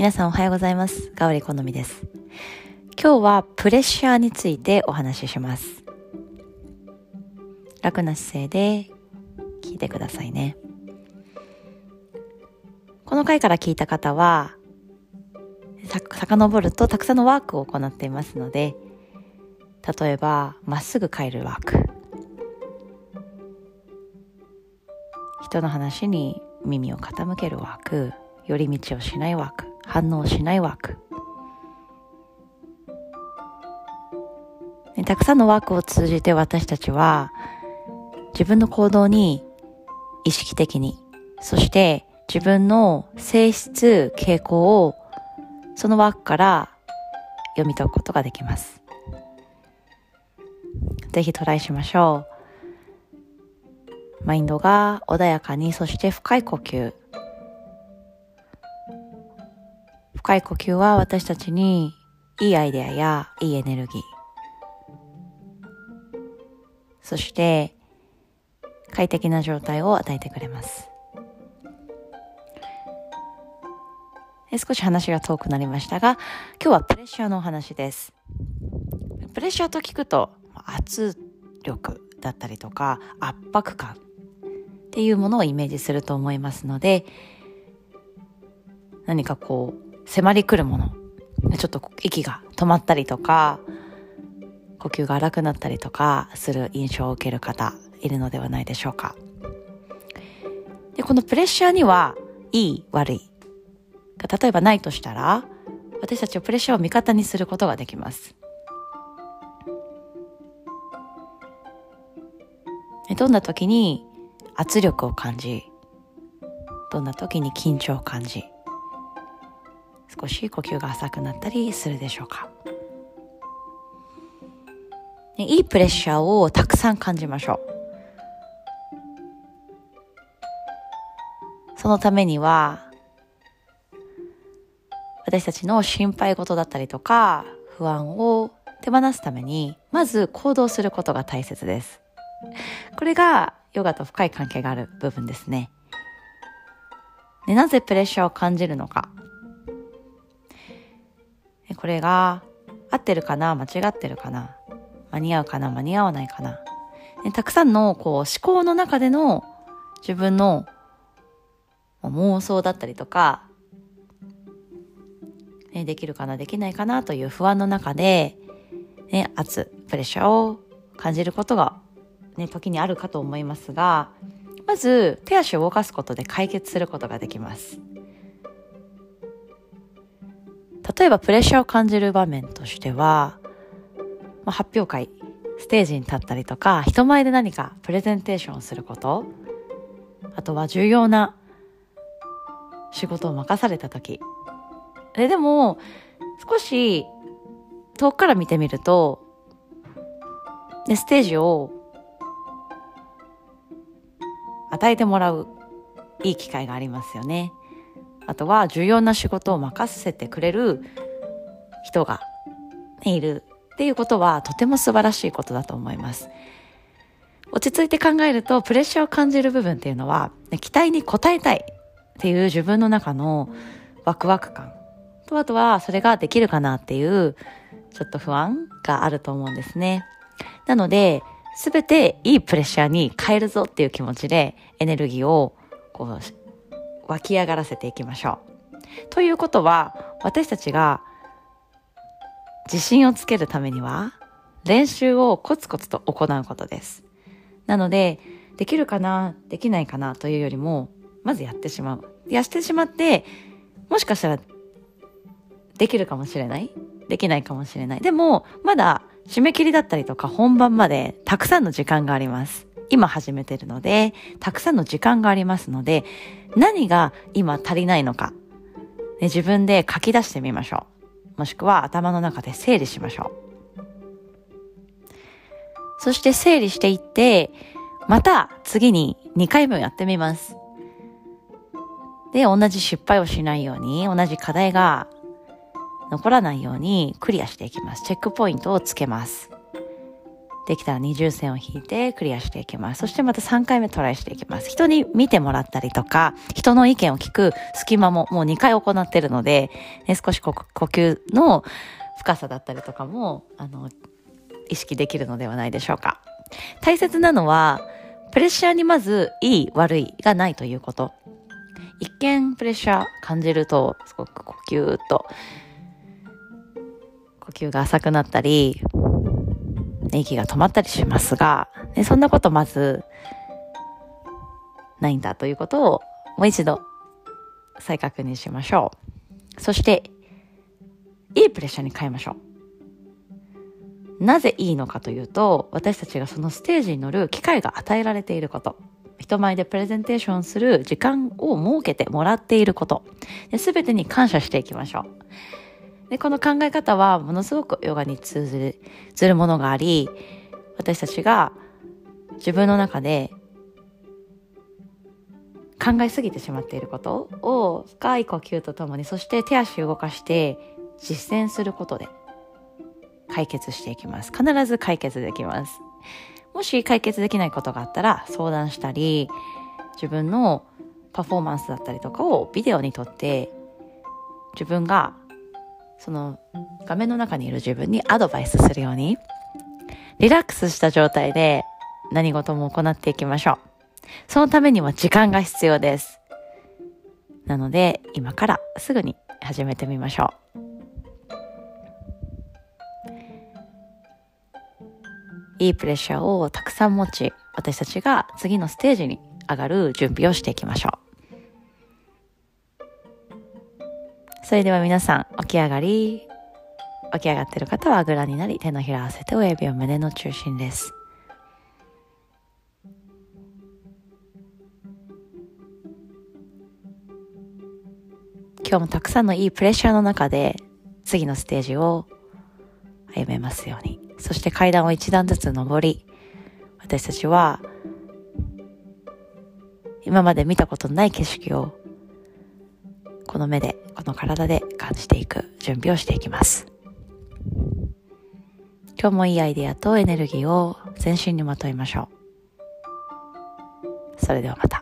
皆さんおはようございます。ガオリ好みです。今日はプレッシャーについてお話しします。楽な姿勢で聞いてくださいね。この回から聞いた方は、さ遡るとたくさんのワークを行っていますので、例えば、まっすぐ帰るワーク。人の話に耳を傾けるワーク。寄り道をしないワーク。反応しないワーク。たくさんのワークを通じて私たちは自分の行動に意識的に、そして自分の性質、傾向をそのワークから読み解くことができます。ぜひトライしましょう。マインドが穏やかに、そして深い呼吸。深い呼吸は私たちにいいアイデアやいいエネルギー。そして快適な状態を与えてくれます。少し話が遠くなりましたが、今日はプレッシャーのお話です。プレッシャーと聞くと、圧力だったりとか、圧迫感っていうものをイメージすると思いますので、何かこう、迫り来るもの、ちょっと息が止まったりとか、呼吸が荒くなったりとかする印象を受ける方いるのではないでしょうか。で、このプレッシャーには、いい、悪い、が例えばないとしたら、私たちはプレッシャーを味方にすることができます。どんな時に圧力を感じ、どんな時に緊張を感じ、少し呼吸が浅くなったりするでしょうか。いいプレッシャーをたくさん感じましょう。そのためには、私たちの心配事だったりとか不安を手放すために、まず行動することが大切です。これがヨガと深い関係がある部分ですね。でなぜプレッシャーを感じるのか。これが合ってるかな間違ってるかな間に合うかな間に合わないかなたくさんのこう思考の中での自分の妄想だったりとかね、できるかな、できないかなという不安の中で、ね、圧、プレッシャーを感じることが、ね、時にあるかと思いますが、まず手足を動かすことで解決することができます。例えばプレッシャーを感じる場面としては、まあ、発表会、ステージに立ったりとか、人前で何かプレゼンテーションをすること、あとは重要な仕事を任された時、え、でも、少し遠くから見てみると、で、ステージを与えてもらういい機会がありますよね。あとは重要な仕事を任せてくれる人が、いるっていうことはとても素晴らしいことだと思います。落ち着いて考えるとプレッシャーを感じる部分っていうのは期待に応えたいっていう自分の中のワクワク感と、あとはそれができるかなっていう、ちょっと不安があると思うんですね。なので、すべていいプレッシャーに変えるぞっていう気持ちでエネルギーをこう湧き上がらせていきましょう。ということは、私たちが自信をつけるためには練習をコツコツと行うことです。なので、できるかな、できないかなというよりも、まずやってしまう。やってしまって、もしかしたらできるかもしれない？できないかもしれない。でも、まだ締め切りだったりとか本番までたくさんの時間があります。今始めてるので、たくさんの時間がありますので、何が今足りないのか、ね、自分で書き出してみましょう。もしくは頭の中で整理しましょう。そして整理していって、また次に2回分やってみます。で、同じ失敗をしないように、同じ課題が残らないようにクリアしていきます。チェックポイントをつけます。できたら二重線を引いてクリアしていきます。そしてまた3回目トライしていきます。人に見てもらったりとか、人の意見を聞く隙間ももう2回行ってるので、ね、少し呼吸の深さだったりとかも、あの、意識できるのではないでしょうか。大切なのは、プレッシャーにまずいい悪いがないということ。一見プレッシャー感じると、すごく呼吸と、呼吸が浅くなったり、息が止まったりしますが、ね、そんなことまずないんだということをもう一度再確認しましょう。そして、いいプレッシャーに変えましょう。なぜいいのかというと、私たちがそのステージに乗る機会が与えられていること。人前でプレゼンテーションする時間を設けてもらっていること。すべてに感謝していきましょう。で、この考え方はものすごくヨガに通ずる、ずるものがあり、私たちが自分の中で考えすぎてしまっていることを深い呼吸とともに、そして手足を動かして実践することで解決していきます。必ず解決できます。もし解決できないことがあったら相談したり、自分のパフォーマンスだったりとかをビデオに撮って、自分がその画面の中にいる自分にアドバイスするように、リラックスした状態で何事も行っていきましょう。そのためには時間が必要です。なので、今からすぐに始めてみましょう。いいプレッシャーをたくさん持ち、私たちが次のステージに上がる準備をしていきましょう。それでは皆さん、起き上がり、起き上がってる方はあぐらになり、手のひら合わせて親指を胸の中心です。今日もたくさんのいいプレッシャーの中で次のステージを歩めますように。そして階段を一段ずつ登り、私たちは今まで見たことのない景色をこの目で、この体で感じていく準備をしていきます。今日もいいアイデアとエネルギーを全身にまといましょう。それではまた。